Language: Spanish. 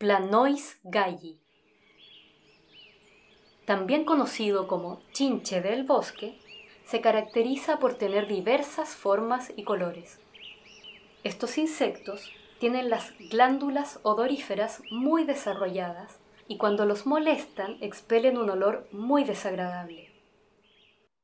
Planois galli. También conocido como chinche del bosque, se caracteriza por tener diversas formas y colores. Estos insectos tienen las glándulas odoríferas muy desarrolladas y cuando los molestan expelen un olor muy desagradable.